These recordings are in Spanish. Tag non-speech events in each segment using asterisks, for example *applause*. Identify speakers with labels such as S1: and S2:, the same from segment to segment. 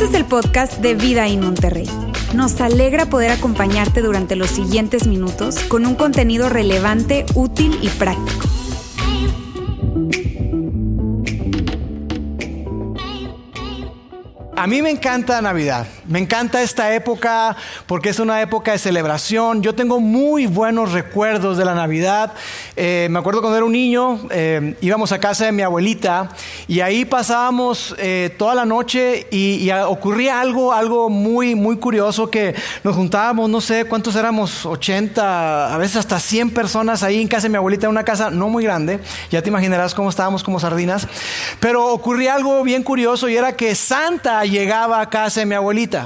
S1: Este es el podcast de Vida en Monterrey. Nos alegra poder acompañarte durante los siguientes minutos con un contenido relevante, útil y práctico.
S2: A mí me encanta Navidad, me encanta esta época porque es una época de celebración. Yo tengo muy buenos recuerdos de la Navidad. Eh, me acuerdo cuando era un niño, eh, íbamos a casa de mi abuelita y ahí pasábamos eh, toda la noche y, ocurría algo, algo muy, muy curioso que nos juntábamos, no sé cuántos éramos, 80, a veces hasta 100 personas ahí en casa de mi abuelita, en una casa no muy grande. Ya te imaginarás cómo estábamos como sardinas. Pero ocurría algo bien curioso y era que Santa llegaba a casa de mi abuelita.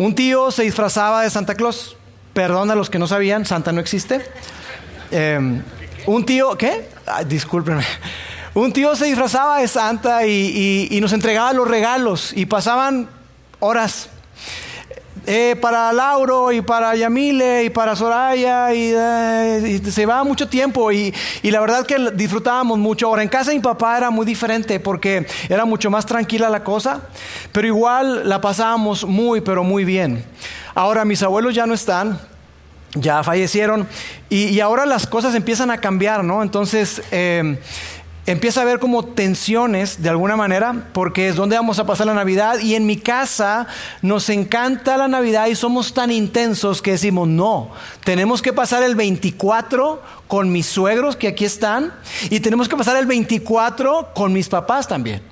S2: Un tío se disfrazaba de Santa Claus. Perdón a los que no sabían, Santa no existe. Em, un tío, ¿qué? discúlpenme. Un tío se disfrazaba de Santa y nos entregaba los regalos y pasaban horas eh, para Lauro y para Yamile y para Soraya y, eh, se va mucho tiempo y, la verdad que disfrutábamos mucho. Ahora en casa de mi papá era muy diferente porque era mucho más tranquila la cosa, pero igual la pasábamos muy, pero muy bien. Ahora mis abuelos ya no están, ya fallecieron y, ahora las cosas empiezan a cambiar, ¿no? Entonces... Eh, empieza a haber como tensiones de alguna manera, porque es donde vamos a pasar la Navidad y en mi casa nos encanta la Navidad y somos tan intensos que decimos, no, tenemos que pasar el 24 con mis suegros que aquí están y tenemos que pasar el 24 con mis papás también.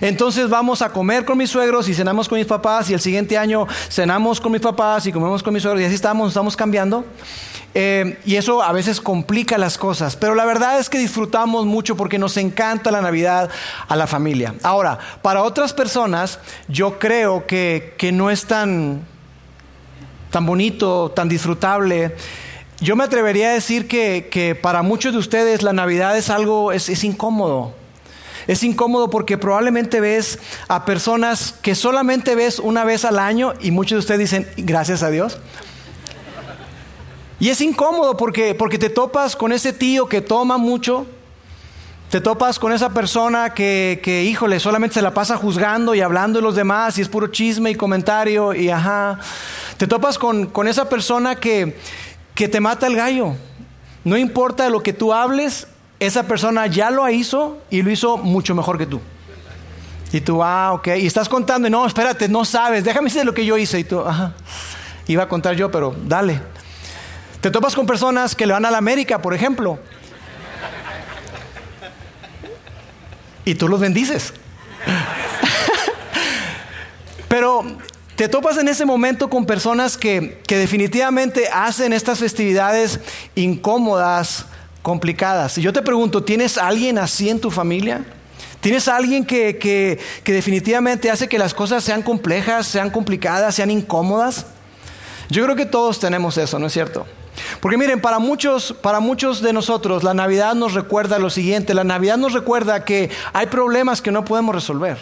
S2: Entonces vamos a comer con mis suegros y cenamos con mis papás y el siguiente año cenamos con mis papás y comemos con mis suegros y así estamos, estamos cambiando. Eh, y eso a veces complica las cosas, pero la verdad es que disfrutamos mucho porque nos encanta la Navidad a la familia. Ahora, para otras personas, yo creo que, no es tan, tan bonito, tan disfrutable. Yo me atrevería a decir que, para muchos de ustedes la Navidad es algo, es incómodo. Es incómodo porque probablemente ves a personas que solamente ves una vez al año y muchos de ustedes dicen, gracias a Dios. Y es incómodo porque, porque te topas con ese tío que toma mucho, te topas con esa persona que, que, híjole, solamente se la pasa juzgando y hablando de los demás y es puro chisme y comentario y ajá. Te topas con, con esa persona que, que te mata el gallo. No importa lo que tú hables, esa persona ya lo hizo y lo hizo mucho mejor que tú. Y tú, ah, ok. Y estás contando y no, espérate, no sabes, déjame decir lo que yo hice. Y tú, ajá. Iba a contar yo, pero dale. Te topas con personas que le van a la América, por ejemplo. Y tú los bendices. *laughs* Pero te topas en ese momento con personas que, definitivamente hacen estas festividades incómodas, complicadas. Y yo te pregunto, ¿tienes alguien así en tu familia? ¿Tienes alguien que, que, definitivamente hace que las cosas sean complejas, sean complicadas, sean incómodas? Yo creo que todos tenemos eso, ¿no es cierto? Porque miren, para muchos, para muchos de nosotros la Navidad nos recuerda lo siguiente, la Navidad nos recuerda que hay problemas que no podemos resolver.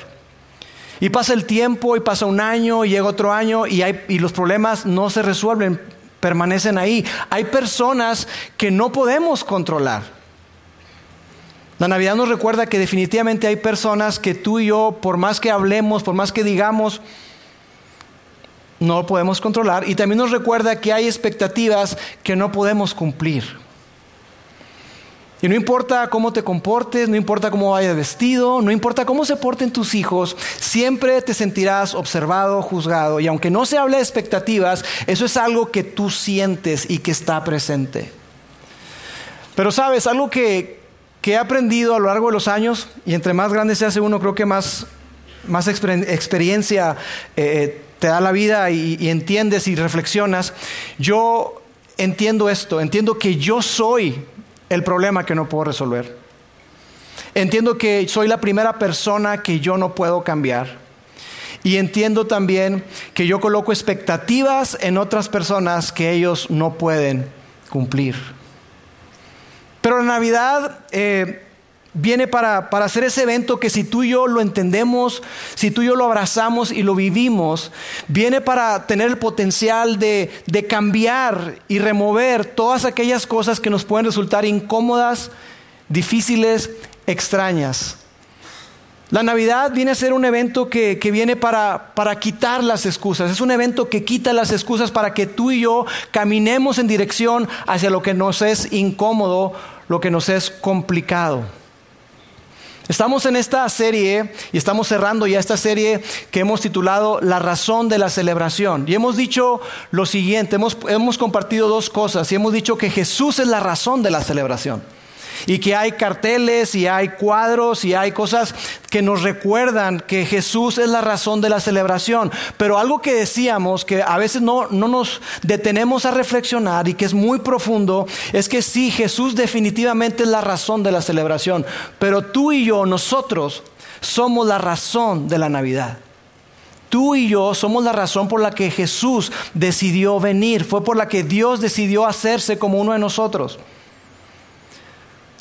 S2: Y pasa el tiempo y pasa un año y llega otro año y, hay, y los problemas no se resuelven, permanecen ahí. Hay personas que no podemos controlar. La Navidad nos recuerda que definitivamente hay personas que tú y yo, por más que hablemos, por más que digamos, no podemos controlar y también nos recuerda que hay expectativas que no podemos cumplir. Y no importa cómo te comportes, no importa cómo vayas vestido, no importa cómo se porten tus hijos, siempre te sentirás observado, juzgado. Y aunque no se hable de expectativas, eso es algo que tú sientes y que está presente. Pero sabes, algo que, he aprendido a lo largo de los años, y entre más grande se hace uno, creo que más, más experiencia eh, te da la vida y, entiendes y reflexionas, yo entiendo esto, entiendo que yo soy el problema que no puedo resolver. Entiendo que soy la primera persona que yo no puedo cambiar. Y entiendo también que yo coloco expectativas en otras personas que ellos no pueden cumplir. Pero la Navidad eh, viene para, hacer ese evento que si tú y yo lo entendemos, si tú y yo lo abrazamos y lo vivimos, viene para tener el potencial de, de cambiar y remover todas aquellas cosas que nos pueden resultar incómodas, difíciles, extrañas. La Navidad viene a ser un evento que, viene para, para, quitar las excusas. Es un evento que quita las excusas para que tú y yo caminemos en dirección hacia lo que nos es incómodo, lo que nos es complicado. Estamos en esta serie y estamos cerrando ya esta serie que hemos titulado La razón de la celebración. Y hemos dicho lo siguiente, hemos, hemos compartido dos cosas y hemos dicho que Jesús es la razón de la celebración y que hay carteles y hay cuadros y hay cosas que nos recuerdan que Jesús es la razón de la celebración. Pero algo que decíamos que a veces no, no nos detenemos a reflexionar y que es muy profundo es que sí, Jesús definitivamente es la razón de la celebración, pero tú y yo, nosotros, somos la razón de la Navidad. Tú y yo somos la razón por la que Jesús decidió venir, fue por la que Dios decidió hacerse como uno de nosotros.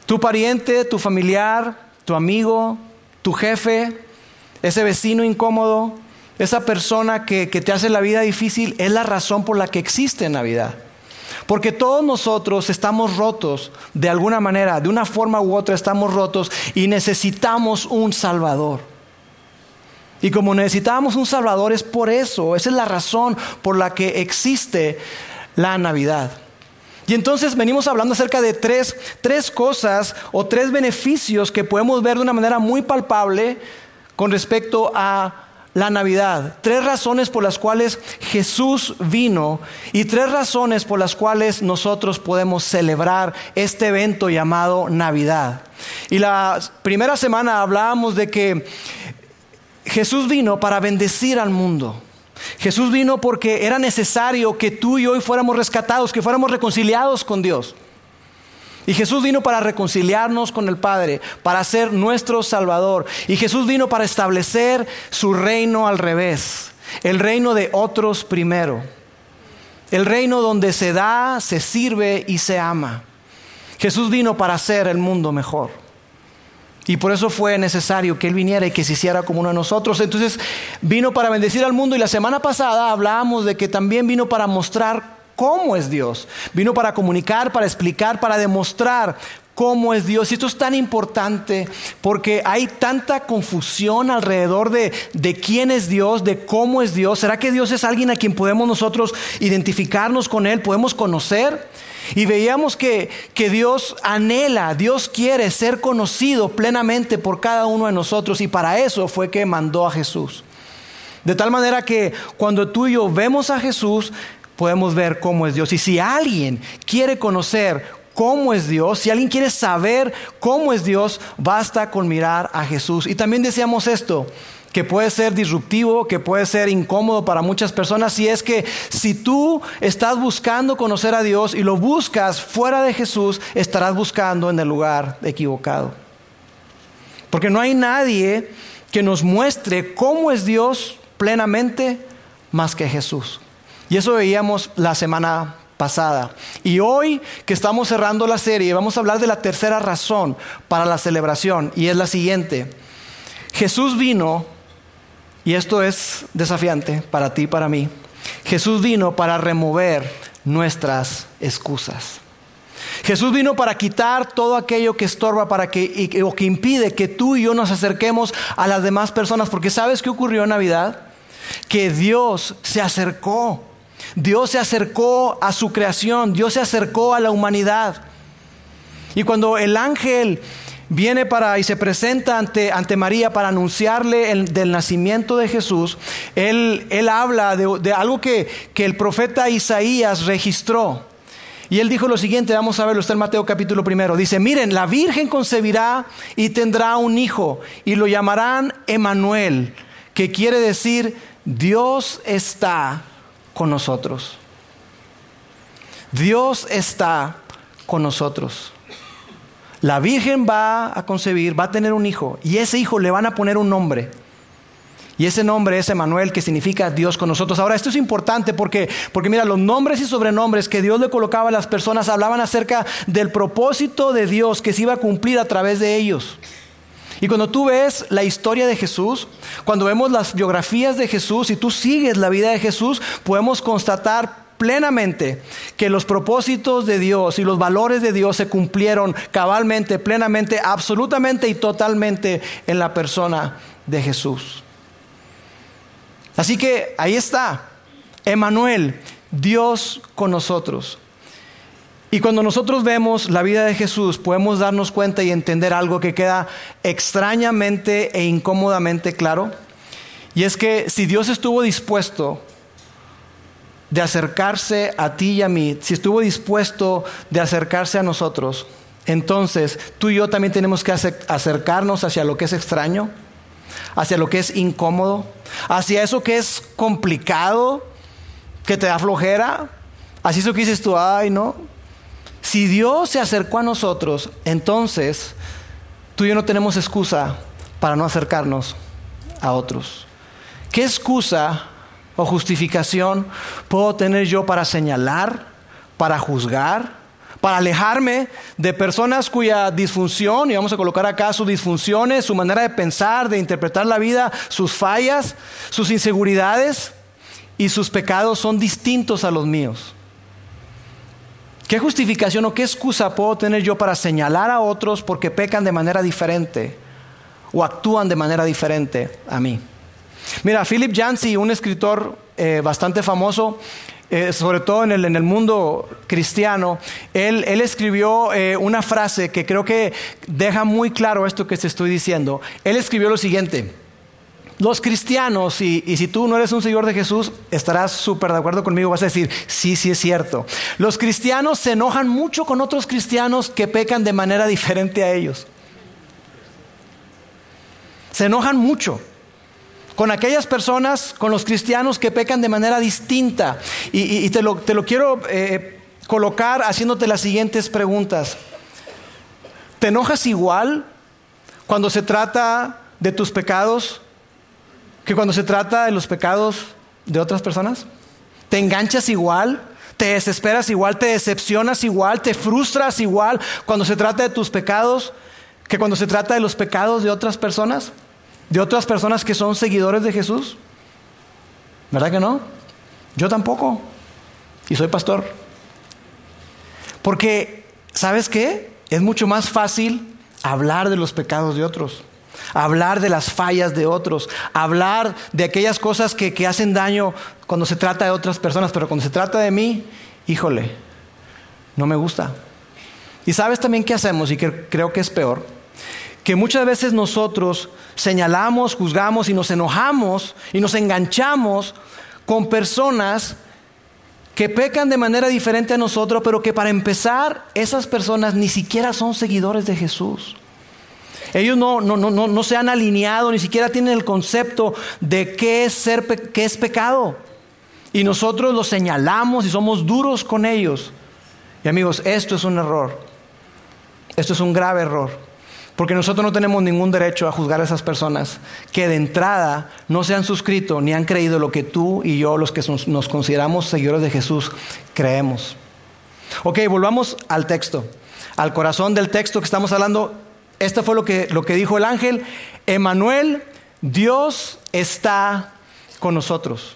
S2: Tu pariente, tu familiar, tu amigo, tu jefe, ese vecino incómodo, esa persona que, te hace la vida difícil, es la razón por la que existe Navidad. Porque todos nosotros estamos rotos de alguna manera, de una forma u otra estamos rotos y necesitamos un Salvador. Y como necesitamos un Salvador es por eso, esa es la razón por la que existe la Navidad. Y entonces venimos hablando acerca de tres, tres cosas o tres beneficios que podemos ver de una manera muy palpable con respecto a la Navidad. Tres razones por las cuales Jesús vino y tres razones por las cuales nosotros podemos celebrar este evento llamado Navidad. Y la primera semana hablábamos de que Jesús vino para bendecir al mundo. Jesús vino porque era necesario que tú y hoy fuéramos rescatados, que fuéramos reconciliados con Dios. Y Jesús vino para reconciliarnos con el Padre, para ser nuestro Salvador. Y Jesús vino para establecer su reino al revés, el reino de otros primero, el reino donde se da, se sirve y se ama. Jesús vino para hacer el mundo mejor. Y por eso fue necesario que Él viniera y que se hiciera como uno de nosotros. Entonces vino para bendecir al mundo y la semana pasada hablábamos de que también vino para mostrar cómo es Dios. Vino para comunicar, para explicar, para demostrar cómo es Dios. Y esto es tan importante porque hay tanta confusión alrededor de, de, quién es Dios, de cómo es Dios. ¿Será que Dios es alguien a quien podemos nosotros identificarnos con Él, podemos conocer? Y veíamos que, Dios anhela, Dios quiere ser conocido plenamente por cada uno de nosotros y para eso fue que mandó a Jesús. De tal manera que cuando tú y yo vemos a Jesús, podemos ver cómo es Dios. Y si alguien quiere conocer cómo es Dios, si alguien quiere saber cómo es Dios, basta con mirar a Jesús. Y también decíamos esto, que puede ser disruptivo, que puede ser incómodo para muchas personas, si es que si tú estás buscando conocer a Dios y lo buscas fuera de Jesús, estarás buscando en el lugar equivocado. Porque no hay nadie que nos muestre cómo es Dios plenamente más que Jesús. Y eso veíamos la semana pasada. Y hoy que estamos cerrando la serie, vamos a hablar de la tercera razón para la celebración, y es la siguiente. Jesús vino y esto es desafiante para ti y para mí. Jesús vino para remover nuestras excusas. Jesús vino para quitar todo aquello que estorba para que, o que impide que tú y yo nos acerquemos a las demás personas. Porque ¿sabes qué ocurrió en Navidad? Que Dios se acercó. Dios se acercó a su creación. Dios se acercó a la humanidad. Y cuando el ángel viene para y se presenta ante, ante María para anunciarle el, del nacimiento de Jesús, él, él habla de, de algo que, que el profeta Isaías registró. Y él dijo lo siguiente, vamos a verlo, está en Mateo capítulo primero. Dice, miren, la Virgen concebirá y tendrá un hijo y lo llamarán Emanuel, que quiere decir Dios está con nosotros. Dios está con nosotros. La Virgen va a concebir, va a tener un hijo y ese hijo le van a poner un nombre. Y ese nombre es Emanuel, que significa Dios con nosotros. Ahora, esto es importante porque, porque mira, los nombres y sobrenombres que Dios le colocaba a las personas hablaban acerca del propósito de Dios que se iba a cumplir a través de ellos. Y cuando tú ves la historia de Jesús, cuando vemos las biografías de Jesús y tú sigues la vida de Jesús, podemos constatar plenamente que los propósitos de Dios y los valores de Dios se cumplieron cabalmente, plenamente, absolutamente y totalmente en la persona de Jesús. Así que ahí está, Emanuel, Dios con nosotros. Y cuando nosotros vemos la vida de Jesús, podemos darnos cuenta y entender algo que queda extrañamente e incómodamente claro. Y es que si Dios estuvo dispuesto de acercarse a ti y a mí, si estuvo dispuesto de acercarse a nosotros, entonces tú y yo también tenemos que acercarnos hacia lo que es extraño, hacia lo que es incómodo, hacia eso que es complicado, que te da flojera, así eso que dices tú, ay, no, si Dios se acercó a nosotros, entonces tú y yo no tenemos excusa para no acercarnos a otros. ¿Qué excusa o justificación puedo tener yo para señalar, para juzgar, para alejarme de personas cuya disfunción, y vamos a colocar acá sus disfunciones, su manera de pensar, de interpretar la vida, sus fallas, sus inseguridades y sus pecados son distintos a los míos? ¿Qué justificación o qué excusa puedo tener yo para señalar a otros porque pecan de manera diferente o actúan de manera diferente a mí? Mira, Philip Yancey, un escritor eh, bastante famoso, eh, sobre todo en el, mundo cristiano, él, escribió eh, una frase que creo que deja muy claro esto que te estoy diciendo. Él escribió lo siguiente. Los cristianos, y, si tú no eres un seguidor de Jesús, estarás súper de acuerdo conmigo, vas a decir, sí, sí es cierto. Los cristianos se enojan mucho con otros cristianos que pecan de manera *laughs* diferente a ellos. Se enojan mucho con aquellas personas, con los cristianos que pecan de manera distinta. Y, te, lo, quiero eh, colocar haciéndote las siguientes preguntas. ¿Te enojas igual cuando se trata de tus pecados que cuando se trata de los pecados de otras personas? ¿Te enganchas igual? ¿Te desesperas igual? ¿Te decepcionas igual? ¿Te frustras igual cuando se trata de tus pecados que cuando se trata de los pecados de otras personas? ¿De otras personas que son seguidores de Jesús? ¿Verdad que no? Yo tampoco. Y soy pastor. Porque, ¿sabes qué? Es mucho más fácil hablar de los pecados de otros hablar de las fallas de otros, hablar de aquellas cosas que, hacen daño cuando se trata de otras personas, pero cuando se trata de mí, híjole, no me gusta. Y sabes también qué hacemos y que creo que es peor, que muchas veces nosotros señalamos, juzgamos y nos enojamos y nos enganchamos con personas que pecan de manera diferente a nosotros, pero que para empezar esas personas ni siquiera son seguidores de Jesús. Ellos no, no, no, no, se han alineado, ni siquiera tienen el concepto de qué es, ser, qué es pecado. Y nosotros los señalamos y somos duros con ellos. Y amigos, esto es un error. Esto es un grave error. Porque nosotros no tenemos ningún derecho a juzgar a esas personas que de entrada no se han suscrito ni han creído lo que tú y yo, los que nos consideramos seguidores de Jesús, creemos. Ok, volvamos al texto, al corazón del texto que estamos hablando esto fue lo que, lo que dijo el ángel. Emanuel, Dios está con nosotros.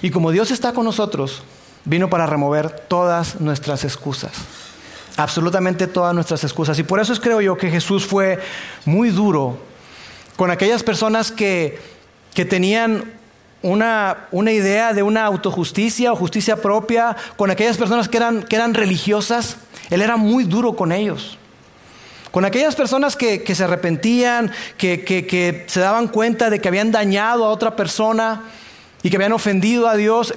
S2: Y como Dios está con nosotros, vino para remover todas nuestras excusas. Absolutamente todas nuestras excusas. Y por eso es, creo yo que Jesús fue muy duro con aquellas personas que, que tenían una, una, idea de una autojusticia o justicia propia, con aquellas personas que eran, que eran religiosas. Él era muy duro con ellos. Con aquellas personas que, se arrepentían, que, se daban cuenta de que habían dañado a otra persona y que habían ofendido a Dios,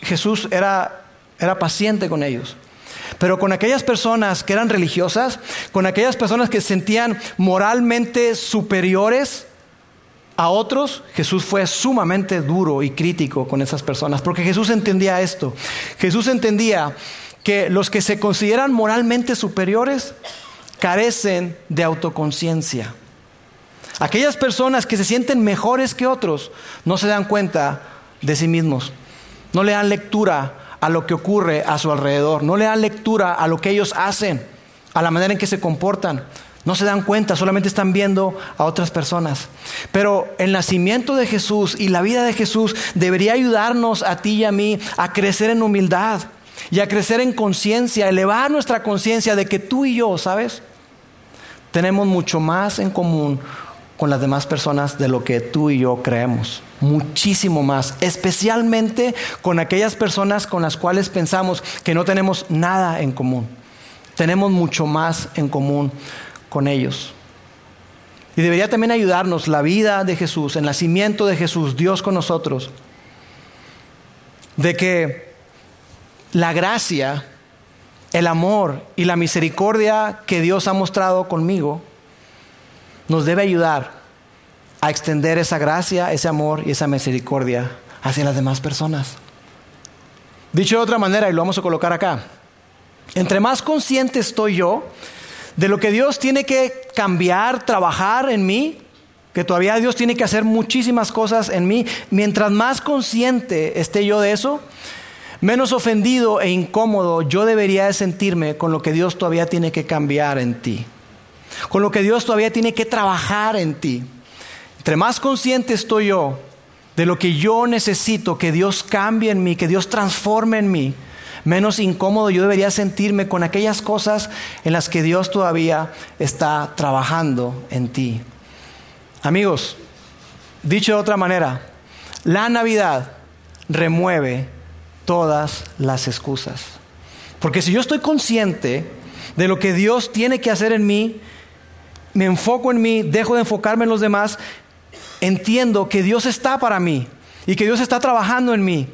S2: Jesús era, era paciente con ellos. Pero con aquellas personas que eran religiosas, con aquellas personas que se sentían moralmente superiores a otros, Jesús fue sumamente duro y crítico con esas personas, porque Jesús entendía esto. Jesús entendía que los que se consideran moralmente superiores carecen de autoconciencia. Aquellas personas que se sienten mejores que otros no se dan cuenta de sí mismos. No le dan lectura a lo que ocurre a su alrededor. No le dan lectura a lo que ellos hacen, a la manera en que se comportan. No se dan cuenta, solamente están viendo a otras personas. Pero el nacimiento de Jesús y la vida de Jesús debería ayudarnos a ti y a mí a crecer en humildad y a crecer en conciencia, elevar nuestra conciencia de que tú y yo, ¿sabes? Tenemos mucho más en común con las demás personas de lo que tú y yo creemos. Muchísimo más, especialmente con aquellas personas con las cuales pensamos que no tenemos nada en común. Tenemos mucho más en común con ellos. Y debería también ayudarnos la vida de Jesús, el nacimiento de Jesús, Dios con nosotros, de que la gracia, el amor y la misericordia que Dios ha mostrado conmigo nos debe ayudar a extender esa gracia, ese amor y esa misericordia hacia las demás personas. Dicho de otra manera, y lo vamos a colocar acá, entre más consciente estoy yo de lo que Dios tiene que cambiar, trabajar en mí, que todavía Dios tiene que hacer muchísimas cosas en mí, mientras más consciente esté yo de eso, menos ofendido e incómodo yo debería de sentirme con lo que Dios todavía tiene que cambiar en ti, con lo que Dios todavía tiene que trabajar en ti. Entre más consciente estoy yo de lo que yo necesito que Dios cambie en mí, que Dios transforme en mí, menos incómodo yo debería sentirme con aquellas cosas en las que Dios todavía está trabajando en ti. Amigos, dicho de otra manera, la Navidad remueve todas las excusas. Porque si yo estoy consciente de lo que Dios tiene que hacer en mí, me enfoco en mí, dejo de enfocarme en los demás, entiendo que Dios está para mí y que Dios está trabajando en mí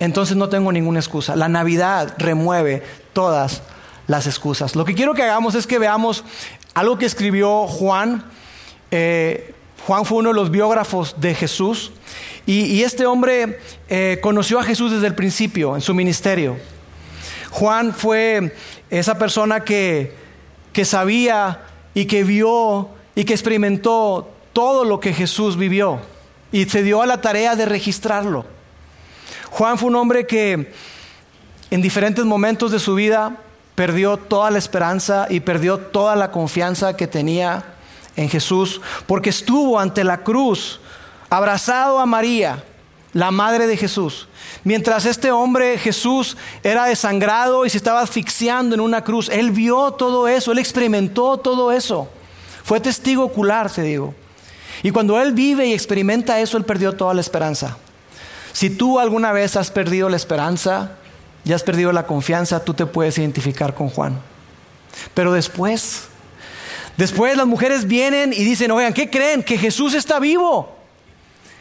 S2: entonces no tengo ninguna excusa. La Navidad remueve todas las excusas. Lo que quiero que hagamos es que veamos algo que escribió Juan. Eh, Juan fue uno de los biógrafos de Jesús y, este hombre eh, conoció a Jesús desde el principio en su ministerio. Juan fue esa persona que, que sabía y que vio y que experimentó todo lo que Jesús vivió y se dio a la tarea de registrarlo. Juan fue un hombre que en diferentes momentos de su vida perdió toda la esperanza y perdió toda la confianza que tenía en Jesús, porque estuvo ante la cruz, abrazado a María, la madre de Jesús. Mientras este hombre Jesús era desangrado y se estaba asfixiando en una cruz, él vio todo eso, él experimentó todo eso. Fue testigo ocular, te digo. Y cuando él vive y experimenta eso, él perdió toda la esperanza. Si tú alguna vez has perdido la esperanza y has perdido la confianza, tú te puedes identificar con Juan. Pero después, después las mujeres vienen y dicen, oigan, ¿qué creen? Que Jesús está vivo.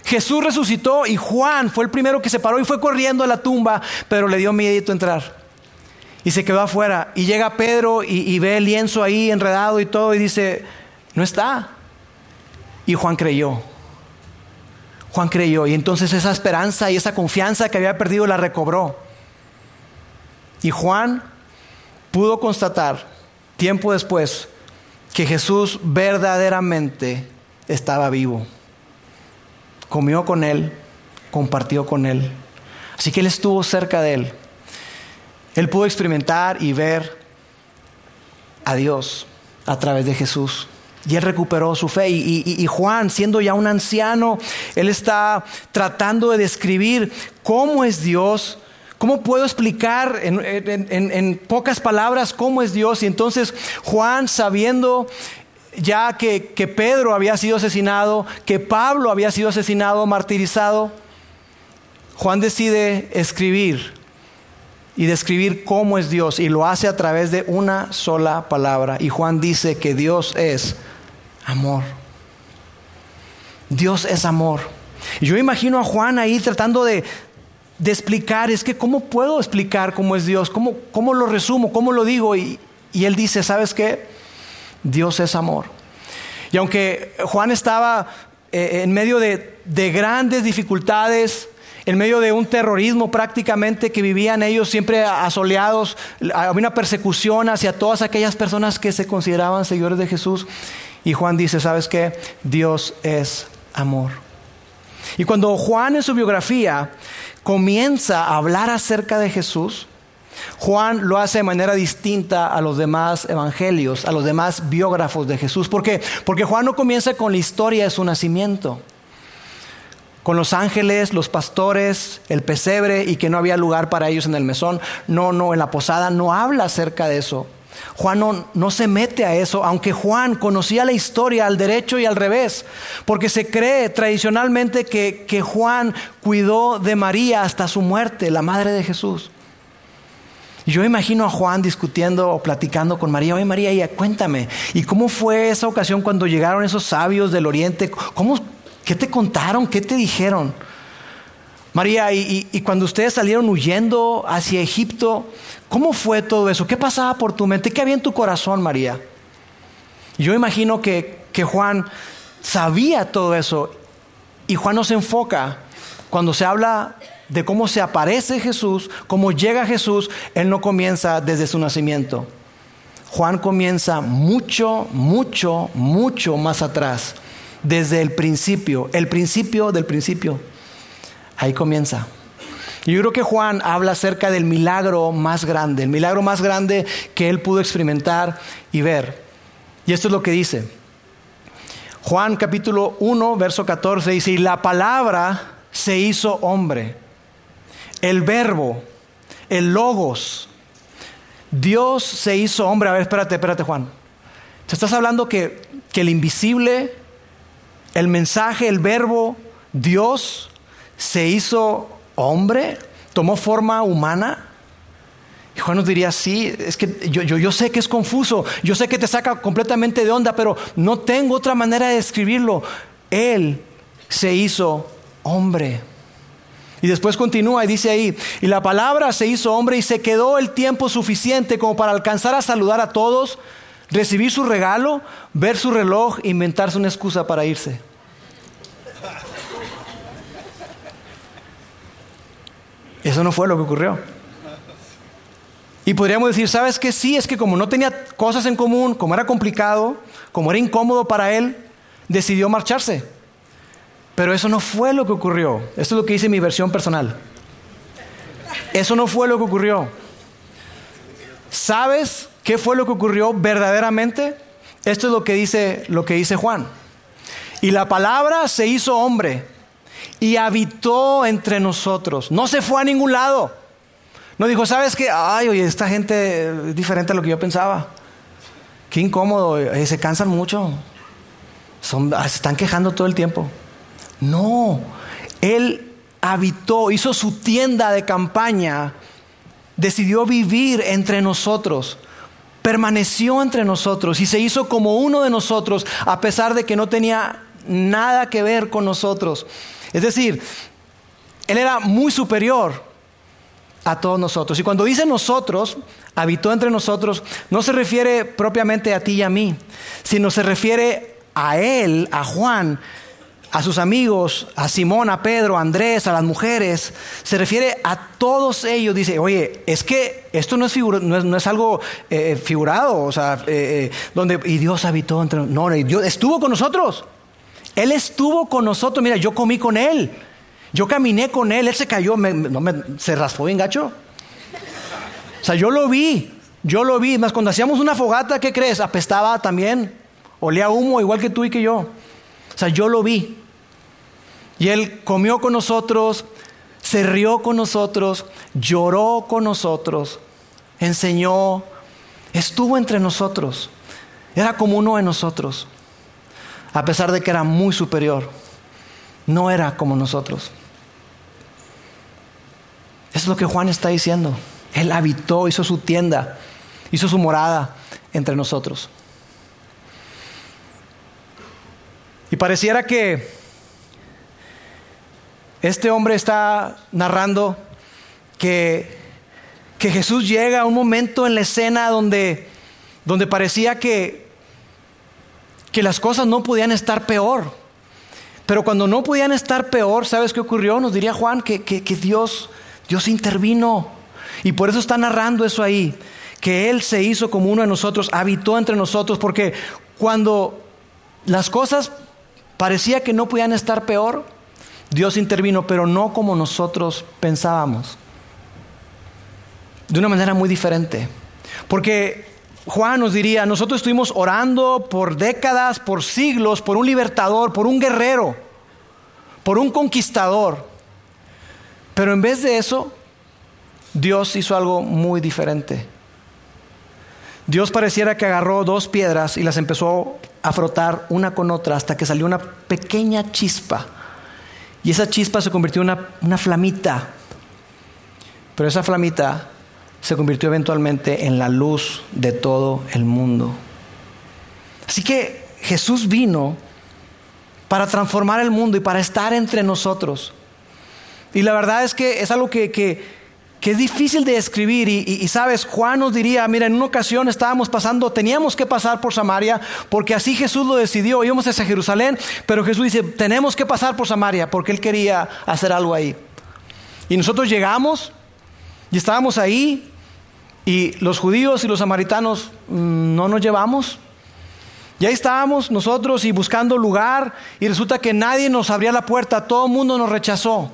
S2: Jesús resucitó y Juan fue el primero que se paró y fue corriendo a la tumba, pero le dio miedo entrar. Y se quedó afuera. Y llega Pedro y, y ve el lienzo ahí enredado y todo y dice, no está. Y Juan creyó. Juan creyó y entonces esa esperanza y esa confianza que había perdido la recobró. Y Juan pudo constatar tiempo después que Jesús verdaderamente estaba vivo. Comió con él, compartió con él. Así que él estuvo cerca de él. Él pudo experimentar y ver a Dios a través de Jesús. Y él recuperó su fe. Y, Juan, siendo ya un anciano, él está tratando de describir cómo es Dios. ¿Cómo puedo explicar en, pocas palabras cómo es Dios? Y entonces Juan, sabiendo ya que, que Pedro había sido asesinado, que Pablo había sido asesinado, martirizado, Juan decide escribir y describir cómo es Dios y lo hace a través de una sola palabra. Y Juan dice que Dios es amor. Dios es amor. Y yo imagino a Juan ahí tratando de, explicar, es que ¿cómo puedo explicar cómo es Dios? ¿Cómo, cómo lo resumo? ¿Cómo lo digo? Y, él dice, ¿sabes qué? Dios es amor. Y aunque Juan estaba eh, en medio de, de grandes dificultades, en medio de un terrorismo prácticamente que vivían ellos siempre asoleados, había una persecución hacia todas aquellas personas que se consideraban seguidores de Jesús. Y Juan dice, ¿sabes qué? Dios es amor. Y cuando Juan en su biografía comienza a hablar acerca de Jesús, Juan lo hace de manera distinta a los demás evangelios, a los demás biógrafos de Jesús. ¿Por qué? Porque Juan no comienza con la historia de su nacimiento, con los ángeles, los pastores, el pesebre y que no había lugar para ellos en el mesón. No, no, en la posada no habla acerca de eso. Juan no, se mete a eso, aunque Juan conocía la historia al derecho y al revés, porque se cree tradicionalmente que, que Juan cuidó de María hasta su muerte, la madre de Jesús. Yo imagino a Juan discutiendo o platicando con María. Oye María, cuéntame, ¿y cómo fue esa ocasión cuando llegaron esos sabios del oriente? ¿Cómo, ¿Qué te contaron? ¿Qué te dijeron? María, y, cuando ustedes salieron huyendo hacia Egipto, ¿cómo fue todo eso? ¿Qué pasaba por tu mente? ¿Qué había en tu corazón, María? Yo imagino que, que Juan sabía todo eso y Juan nos enfoca cuando se habla de cómo se aparece Jesús, cómo llega Jesús, Él no comienza desde su nacimiento. Juan comienza mucho, mucho, mucho más atrás, desde el principio, el principio del principio. Ahí comienza. Yo creo que Juan habla acerca del milagro más grande, el milagro más grande que él pudo experimentar y ver. Y esto es lo que dice. Juan capítulo 1, verso 14 dice, y la palabra se hizo hombre el verbo, el logos. Dios se hizo hombre. A ver, espérate, espérate, Juan. Te estás hablando que, que el invisible, el mensaje, el verbo, Dios se hizo hombre, tomó forma humana. Y Juan nos diría, sí, es que yo, yo, yo, sé que es confuso, yo sé que te saca completamente de onda, pero no tengo otra manera de describirlo. Él se hizo hombre. Y después continúa y dice ahí, y la palabra se hizo hombre y se quedó el tiempo suficiente como para alcanzar a saludar a todos, recibir su regalo, ver su reloj, inventarse una excusa para irse. Eso no fue lo que ocurrió. Y podríamos decir, ¿sabes qué? Sí, es que como no tenía cosas en común, como era complicado, como era incómodo para él, decidió marcharse. Pero eso no fue lo que ocurrió. Esto es lo que dice mi versión personal. Eso no fue lo que ocurrió. ¿Sabes qué fue lo que ocurrió verdaderamente? Esto es lo que dice lo que dice Juan. Y la palabra se hizo hombre y habitó entre nosotros. No se fue a ningún lado. No dijo, ¿sabes qué? Ay, oye, esta gente es diferente a lo que yo pensaba. Qué incómodo, eh, se cansan mucho. Son, se están quejando todo el tiempo. No, Él habitó, hizo su tienda de campaña, decidió vivir entre nosotros, permaneció entre nosotros y se hizo como uno de nosotros a pesar de que no tenía nada que ver con nosotros. Es decir, Él era muy superior a todos nosotros. Y cuando dice nosotros, habitó entre nosotros, no se refiere propiamente a ti y a mí, sino se refiere a Él, a Juan, a sus amigos, a Simón, a Pedro, a Andrés, a las mujeres, se refiere a todos ellos. Dice, oye, es que esto no es, algo eh, figurado, o sea, eh, eh, donde, y Dios habitó entre nosotros. No, Dios estuvo con nosotros. Él estuvo con nosotros. Mira, yo comí con Él. Yo caminé con Él. Él se cayó, no me, se raspó bien gacho. O sea, yo lo vi. Yo lo vi. Más cuando hacíamos una fogata, ¿qué crees? Apestaba también. Olía humo igual que tú y que yo. O sea, yo lo vi. Y Él comió con nosotros, se rió con nosotros, lloró con nosotros, enseñó, estuvo entre nosotros. Era como uno de nosotros, a pesar de que era muy superior. No era como nosotros. Es lo que Juan está diciendo. Él habitó, hizo su tienda, hizo su morada entre nosotros. Y pareciera que este hombre está narrando que, que Jesús llega a un momento en la escena donde, donde parecía que, que las cosas no podían estar peor. Pero cuando no podían estar peor, ¿sabes qué ocurrió? Nos diría Juan que, que, que Dios, Dios intervino. Y por eso está narrando eso ahí, que Él se hizo como uno de nosotros, habitó entre nosotros, porque cuando las cosas parecía que no podían estar peor, Dios intervino, pero no como nosotros pensábamos. de una manera muy diferente. Porque Juan nos diría, nosotros estuvimos orando por décadas, por siglos, por un libertador, por un guerrero, por un conquistador. Pero en vez de eso, Dios hizo algo muy diferente. Dios pareciera que agarró dos piedras y las empezó a frotar una con otra hasta que salió una pequeña chispa. Y esa chispa se convirtió en una, una flamita. Pero esa flamita se convirtió eventualmente en la luz de todo el mundo. Así que Jesús vino para transformar el mundo y para estar entre nosotros. Y la verdad es que es algo que, que, es difícil de escribir. Y, sabes, Juan nos diría, mira, en una ocasión estábamos pasando, teníamos que pasar por Samaria, porque así Jesús lo decidió, íbamos hacia Jerusalén, pero Jesús dice, tenemos que pasar por Samaria, porque Él quería hacer algo ahí. Y nosotros llegamos y estábamos ahí, y los judíos y los samaritanos mm, no nos llevamos. Y ahí estábamos nosotros y buscando lugar y resulta que nadie nos abría la puerta, todo el mundo nos rechazó.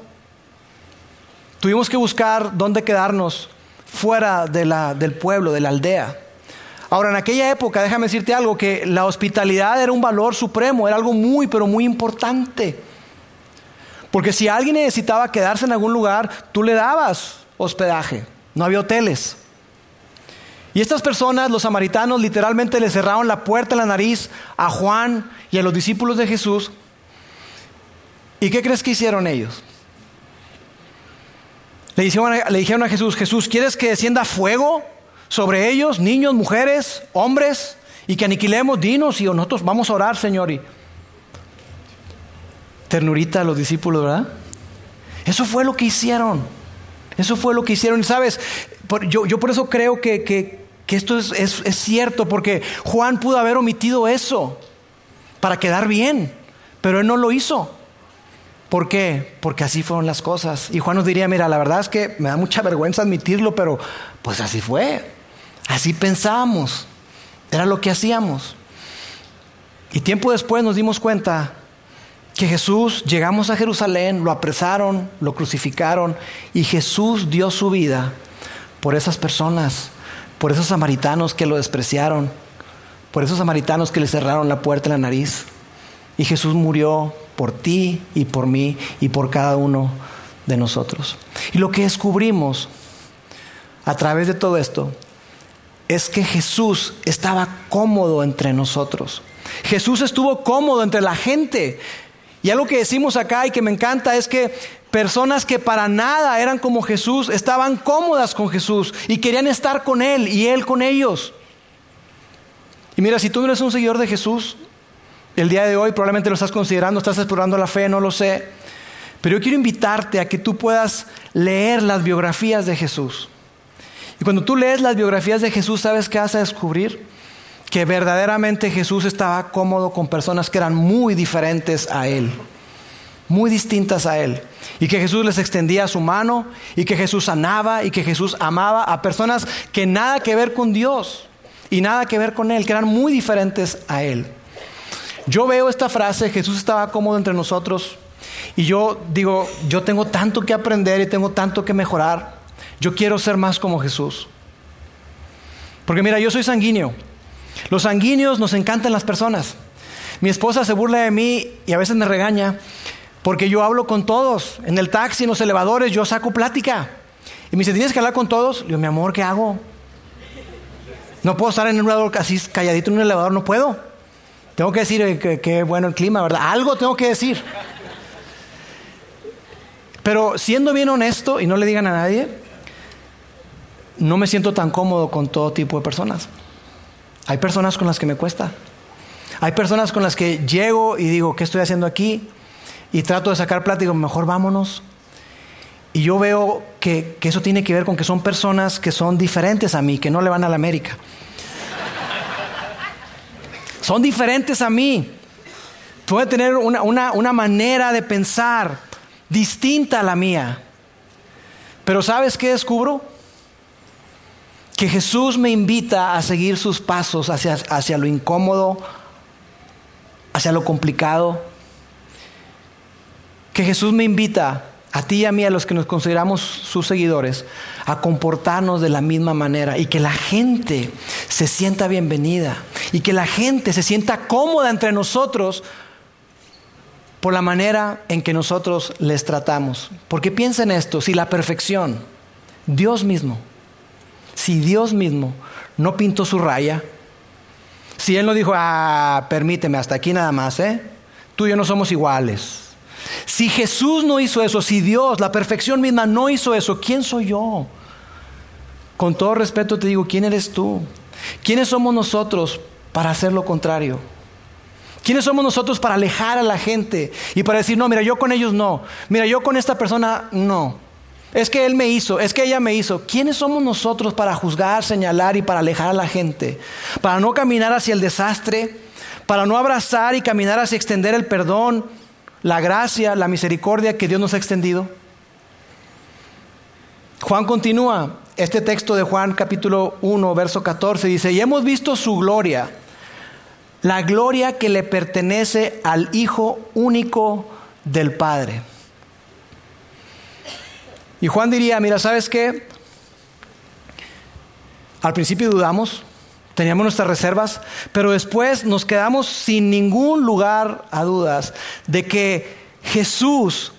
S2: Tuvimos que buscar dónde quedarnos fuera de la, del pueblo, de la aldea. Ahora, en aquella época, déjame decirte algo, que la hospitalidad era un valor supremo, era algo muy, pero muy importante. Porque si alguien necesitaba quedarse en algún lugar, tú le dabas hospedaje. No había hoteles. Y estas personas, los samaritanos, literalmente le cerraron la puerta en la nariz a Juan y a los discípulos de Jesús. ¿Y qué crees que hicieron ellos? Le dijeron, a, Jesús, Jesús, ¿quieres que descienda fuego sobre ellos, niños, mujeres, hombres, y que aniquilemos? Dinos y nosotros vamos a orar, Señor. Y ternurita a los discípulos, ¿verdad? Eso fue lo que hicieron. Eso fue lo que hicieron. Y sabes, yo, yo por eso creo que, que esto es, es, cierto, porque Juan pudo haber omitido eso para quedar bien, pero él no lo hizo. ¿Por qué? Porque así fueron las cosas. Y Juan nos diría, mira, la verdad es que me da mucha vergüenza admitirlo, pero pues así fue. Así pensábamos. Era lo que hacíamos. Y tiempo después nos dimos cuenta que Jesús, llegamos a Jerusalén, lo apresaron, lo crucificaron y Jesús dio su vida por esas personas por esos samaritanos que lo despreciaron, por esos samaritanos que le cerraron la puerta en la nariz. Y Jesús murió por ti y por mí y por cada uno de nosotros. Y lo que descubrimos a través de todo esto es que Jesús estaba cómodo entre nosotros. Jesús estuvo cómodo entre la gente. Y algo que decimos acá y que me encanta es que personas que para nada eran como Jesús, estaban cómodas con Jesús y querían estar con Él y Él con ellos. Y mira, si tú no eres un seguidor de Jesús, el día de hoy probablemente lo estás considerando, estás explorando la fe, no lo sé. Pero yo quiero invitarte a que tú puedas leer las biografías de Jesús. Y cuando tú lees las biografías de Jesús, ¿sabes qué vas a descubrir? Que verdaderamente Jesús estaba cómodo con personas que eran muy diferentes a Él muy distintas a Él. Y que Jesús les extendía su mano y que Jesús sanaba y que Jesús amaba a personas que nada que ver con Dios y nada que ver con Él, que eran muy diferentes a Él. Yo veo esta frase, Jesús estaba cómodo entre nosotros y yo digo, yo tengo tanto que aprender y tengo tanto que mejorar. Yo quiero ser más como Jesús. Porque mira, yo soy sanguíneo. Los sanguíneos nos encantan las personas. Mi esposa se burla de mí y a veces me regaña porque yo hablo con todos. En el taxi, en los elevadores, yo saco plática. Y me dice, ¿tienes que hablar con todos? Le digo, mi amor, ¿qué hago? No puedo estar en un elevador así calladito en un elevador, no puedo. Tengo que decir que, que bueno el clima, ¿verdad? Algo tengo que decir. Pero siendo bien honesto y no le digan a nadie, no me siento tan cómodo con todo tipo de personas. Hay personas con las que me cuesta. Hay personas con las que llego y digo, ¿qué estoy haciendo aquí? y trato de sacar plática, mejor vámonos. Y yo veo que, eso tiene que ver con que son personas que son diferentes a mí, que no le van a la América. Son diferentes a mí. Puede tener una, una manera de pensar distinta a la mía. Pero ¿sabes qué descubro? Que Jesús me invita a seguir sus pasos hacia, hacia lo incómodo, hacia lo complicado, que Jesús me invita a ti y a mí, a los que nos consideramos sus seguidores, a comportarnos de la misma manera y que la gente se sienta bienvenida y que la gente se sienta cómoda entre nosotros por la manera en que nosotros les tratamos. Porque piensen esto, si la perfección, Dios mismo, si Dios mismo no pintó su raya, si Él no dijo, ah, permíteme, hasta aquí nada más, ¿eh? Tú y yo no somos iguales. Si Jesús no hizo eso, si Dios, la perfección misma, no hizo eso, ¿quién soy yo? Con todo respeto te digo, ¿quién eres tú? ¿Quiénes somos nosotros para hacer lo contrario? ¿Quiénes somos nosotros para alejar a la gente y para decir, no, mira, yo con ellos no, mira, yo con esta persona no? Es que él me hizo, es que ella me hizo. ¿Quiénes somos nosotros para juzgar, señalar y para alejar a la gente? Para no caminar hacia el desastre, para no abrazar y caminar hacia extender el perdón, la gracia, la misericordia que Dios nos ha extendido. Juan continúa, este texto de Juan capítulo 1, verso 14 dice, y hemos visto su gloria, la gloria que le pertenece al Hijo único del Padre. Y Juan diría, mira, ¿sabes qué? Al principio dudamos, teníamos nuestras reservas, pero después nos quedamos sin ningún lugar a dudas de que Jesús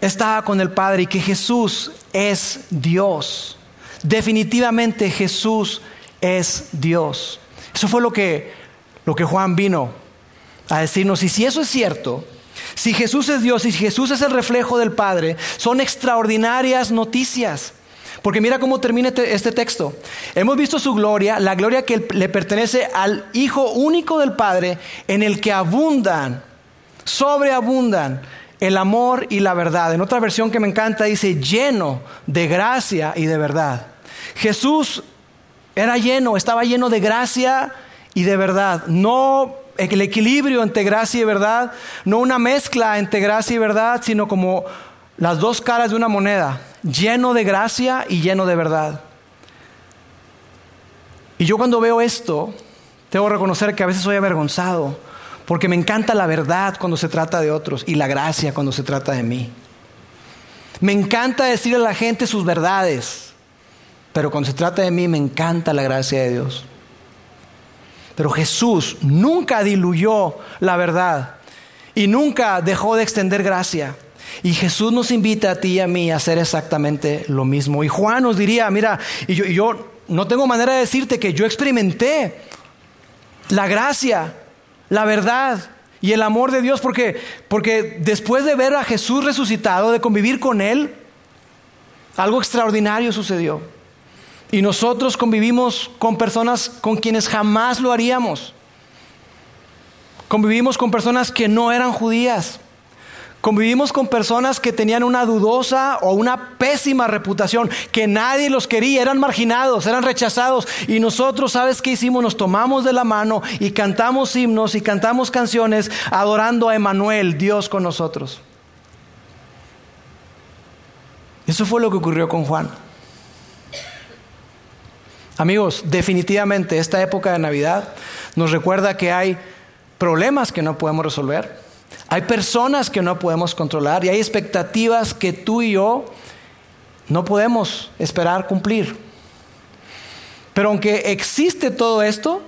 S2: estaba con el Padre y que Jesús es Dios. Definitivamente Jesús es Dios. Eso fue lo que, lo que Juan vino a decirnos. Y si eso es cierto, si Jesús es Dios y si Jesús es el reflejo del Padre, son extraordinarias noticias. Porque mira cómo termina este, este texto. Hemos visto su gloria, la gloria que le pertenece al Hijo único del Padre, en el que abundan, sobreabundan el amor y la verdad. En otra versión que me encanta dice lleno de gracia y de verdad. Jesús era lleno, estaba lleno de gracia y de verdad. No el equilibrio entre gracia y verdad, no una mezcla entre gracia y verdad, sino como las dos caras de una moneda, lleno de gracia y lleno de verdad. Y yo cuando veo esto, tengo que reconocer que a veces soy avergonzado, porque me encanta la verdad cuando se trata de otros y la gracia cuando se trata de mí. Me encanta decirle a la gente sus verdades, pero cuando se trata de mí me encanta la gracia de Dios. Pero Jesús nunca diluyó la verdad y nunca dejó de extender gracia. Y Jesús nos invita a ti y a mí a hacer exactamente lo mismo. Y Juan nos diría, mira, y yo, yo no tengo manera de decirte que yo experimenté la gracia, la verdad y el amor de Dios, porque, porque después de ver a Jesús resucitado, de convivir con Él, algo extraordinario sucedió. Y nosotros convivimos con personas con quienes jamás lo haríamos. Convivimos con personas que no eran judías. Convivimos con personas que tenían una dudosa o una pésima reputación, que nadie los quería, eran marginados, eran rechazados. Y nosotros, ¿sabes qué hicimos? Nos tomamos de la mano y cantamos himnos y cantamos canciones adorando a Emanuel, Dios con nosotros. Eso fue lo que ocurrió con Juan. Amigos, definitivamente esta época de Navidad nos recuerda que hay problemas que no podemos resolver, hay personas que no podemos controlar y hay expectativas que tú y yo no podemos esperar cumplir. Pero aunque existe todo esto,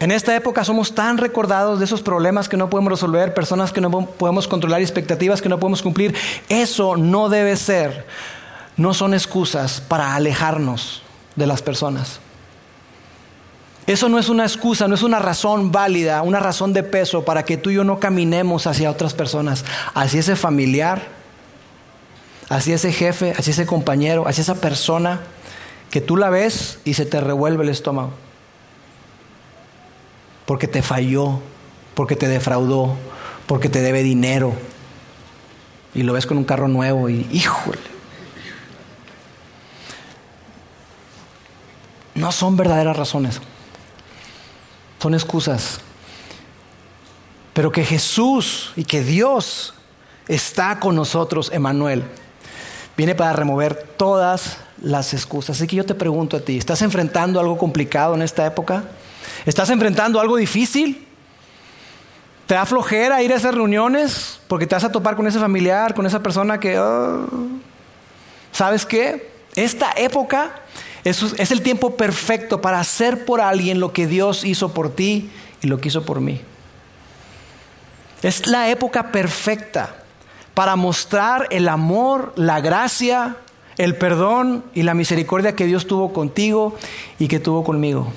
S2: en esta época somos tan recordados de esos problemas que no podemos resolver, personas que no podemos controlar, expectativas que no podemos cumplir. Eso no debe ser, no son excusas para alejarnos de las personas. Eso no es una excusa, no es una razón válida, una razón de peso para que tú y yo no caminemos hacia otras personas, hacia ese familiar, hacia ese jefe, hacia ese compañero, hacia esa persona que tú la ves y se te revuelve el estómago. Porque te falló, porque te defraudó, porque te debe dinero. Y lo ves con un carro nuevo y híjole, no son verdaderas razones, son excusas. Pero que Jesús y que Dios está con nosotros, Emanuel, viene para remover todas las excusas. Así que yo te pregunto a ti, ¿estás enfrentando algo complicado en esta época? ¿Estás enfrentando algo difícil? ¿Te da flojera ir a esas reuniones porque te vas a topar con ese familiar, con esa persona que... Oh, ¿Sabes qué? Esta época es, el tiempo perfecto para hacer por alguien lo que Dios hizo por ti y lo que hizo por mí. Es la época perfecta para mostrar el amor, la gracia, el perdón y la misericordia que Dios tuvo contigo y que tuvo conmigo.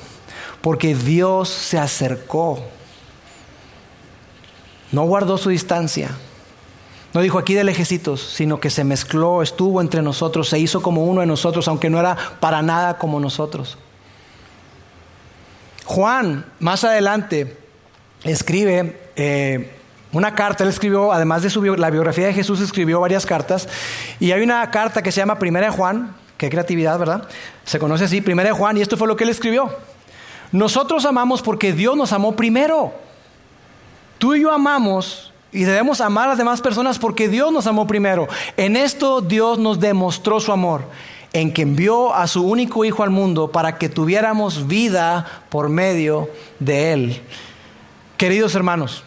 S2: Porque Dios se acercó no guardó su distancia. No dijo aquí de lejecitos, sino que se mezcló, estuvo entre nosotros, se hizo como uno de nosotros, aunque no era para nada como nosotros. Juan, más adelante, escribe eh, una carta, él escribió, además de su, la biografía de Jesús, escribió varias cartas, y hay una carta que se llama Primera de Juan, qué creatividad, ¿verdad? Se conoce así, Primera de Juan, y esto fue lo que él escribió. Nosotros amamos porque Dios nos amó primero. Tú y yo amamos y debemos amar a las demás personas porque Dios nos amó primero. En esto Dios nos demostró su amor, en que envió a su único Hijo al mundo para que tuviéramos vida por medio de Él. Queridos hermanos,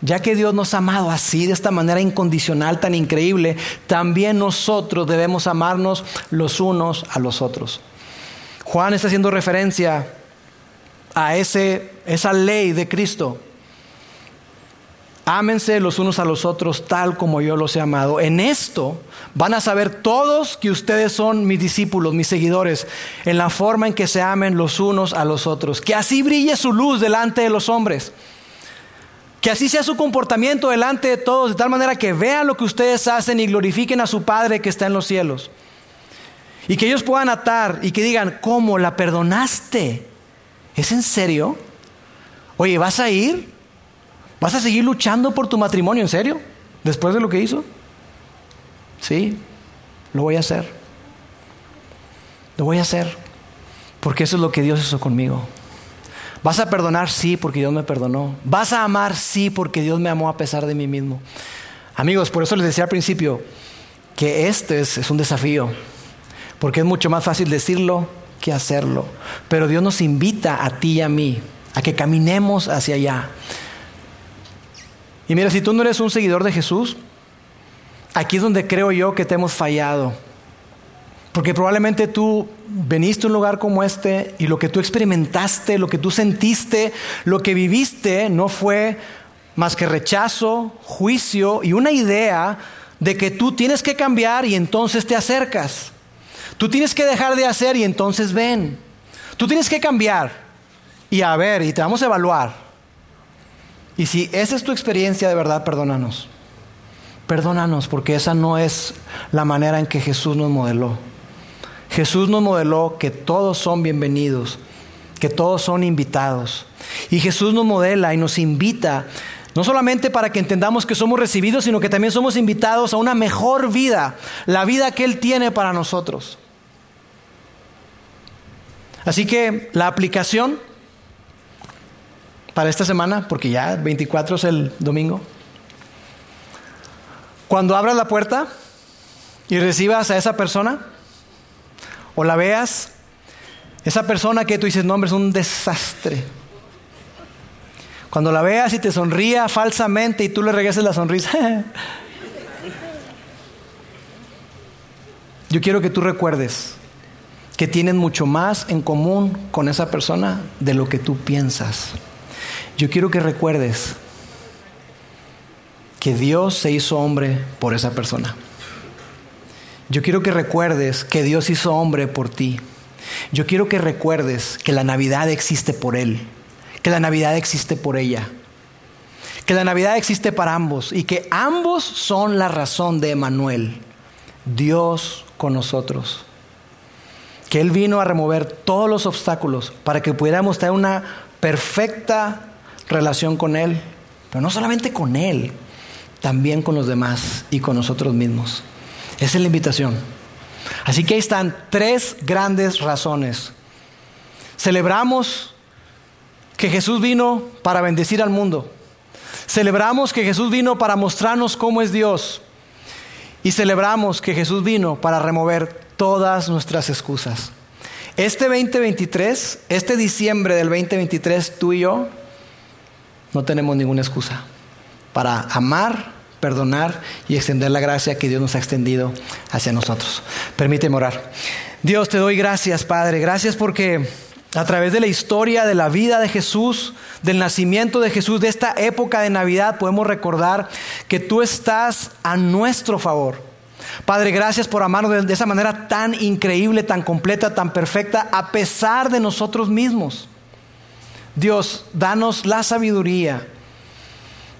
S2: ya que Dios nos ha amado así, de esta manera incondicional, tan increíble, también nosotros debemos amarnos los unos a los otros. Juan está haciendo referencia a ese, esa ley de Cristo Ámense los unos a los otros tal como yo los he amado. En esto van a saber todos que ustedes son mis discípulos, mis seguidores, en la forma en que se amen los unos a los otros. Que así brille su luz delante de los hombres. Que así sea su comportamiento delante de todos, de tal manera que vean lo que ustedes hacen y glorifiquen a su Padre que está en los cielos. Y que ellos puedan atar y que digan, ¿cómo la perdonaste? ¿Es en serio? Oye, ¿vas a ir? ¿Vas a seguir luchando por tu matrimonio, en serio? Después de lo que hizo. Sí, lo voy a hacer. Lo voy a hacer. Porque eso es lo que Dios hizo conmigo. ¿Vas a perdonar? Sí, porque Dios me perdonó. ¿Vas a amar? Sí, porque Dios me amó a pesar de mí mismo. Amigos, por eso les decía al principio que este es, es un desafío. Porque es mucho más fácil decirlo que hacerlo. Pero Dios nos invita a ti y a mí a que caminemos hacia allá. Y mira, si tú no eres un seguidor de Jesús, aquí es donde creo yo que te hemos fallado. Porque probablemente tú veniste a un lugar como este y lo que tú experimentaste, lo que tú sentiste, lo que viviste no fue más que rechazo, juicio y una idea de que tú tienes que cambiar y entonces te acercas. Tú tienes que dejar de hacer y entonces ven. Tú tienes que cambiar y a ver y te vamos a evaluar. Y si esa es tu experiencia de verdad, perdónanos. Perdónanos porque esa no es la manera en que Jesús nos modeló. Jesús nos modeló que todos son bienvenidos, que todos son invitados. Y Jesús nos modela y nos invita, no solamente para que entendamos que somos recibidos, sino que también somos invitados a una mejor vida, la vida que Él tiene para nosotros. Así que la aplicación para esta semana, porque ya 24 es el domingo. Cuando abras la puerta y recibas a esa persona, o la veas, esa persona que tú dices, no, hombre, es un desastre. Cuando la veas y te sonría falsamente y tú le regreses la sonrisa, *laughs* yo quiero que tú recuerdes que tienen mucho más en común con esa persona de lo que tú piensas. Yo quiero que recuerdes que Dios se hizo hombre por esa persona. Yo quiero que recuerdes que Dios hizo hombre por ti. Yo quiero que recuerdes que la Navidad existe por Él, que la Navidad existe por ella, que la Navidad existe para ambos y que ambos son la razón de Emanuel, Dios con nosotros. Que Él vino a remover todos los obstáculos para que pudiéramos tener una perfecta relación con Él, pero no solamente con Él, también con los demás y con nosotros mismos. Esa es la invitación. Así que ahí están tres grandes razones. Celebramos que Jesús vino para bendecir al mundo. Celebramos que Jesús vino para mostrarnos cómo es Dios. Y celebramos que Jesús vino para remover todas nuestras excusas. Este 2023, este diciembre del 2023, tú y yo no tenemos ninguna excusa para amar, perdonar y extender la gracia que Dios nos ha extendido hacia nosotros. Permíteme orar. Dios, te doy gracias, Padre. Gracias porque a través de la historia de la vida de Jesús, del nacimiento de Jesús, de esta época de Navidad, podemos recordar que tú estás a nuestro favor. Padre, gracias por amarnos de, esa manera tan increíble, tan completa, tan perfecta, a pesar de nosotros mismos. Dios, danos la sabiduría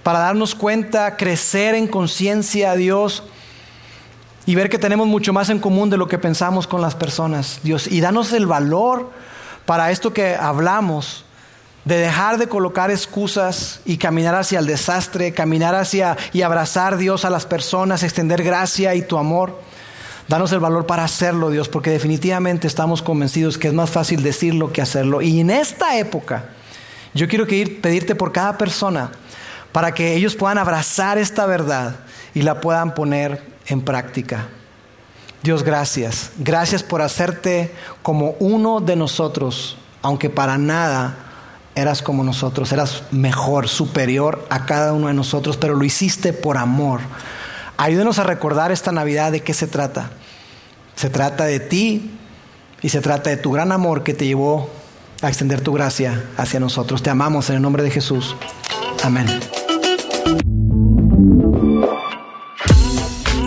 S2: para darnos cuenta, crecer en conciencia, Dios, y ver que tenemos mucho más en común de lo que pensamos con las personas, Dios, y danos el valor para esto que hablamos, de dejar de colocar excusas y caminar hacia el desastre, caminar hacia y abrazar Dios a las personas, extender gracia y tu amor. Danos el valor para hacerlo, Dios, porque definitivamente estamos convencidos que es más fácil decirlo que hacerlo. Y en esta época, yo quiero ir, pedirte por cada persona para que ellos puedan abrazar esta verdad y la puedan poner en práctica. Dios, gracias. Gracias por hacerte como uno de nosotros, aunque para nada eras como nosotros, eras mejor, superior a cada uno de nosotros, pero lo hiciste por amor. Ayúdenos a recordar esta Navidad de qué se trata. Se trata de ti y se trata de tu gran amor que te llevó a extender tu gracia hacia nosotros. Te amamos en el nombre de Jesús. Amén.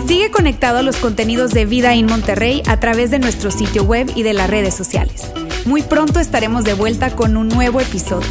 S1: Sigue conectado a los contenidos de Vida en Monterrey a través de nuestro sitio web y de las redes sociales. Muy pronto estaremos de vuelta con un nuevo episodio.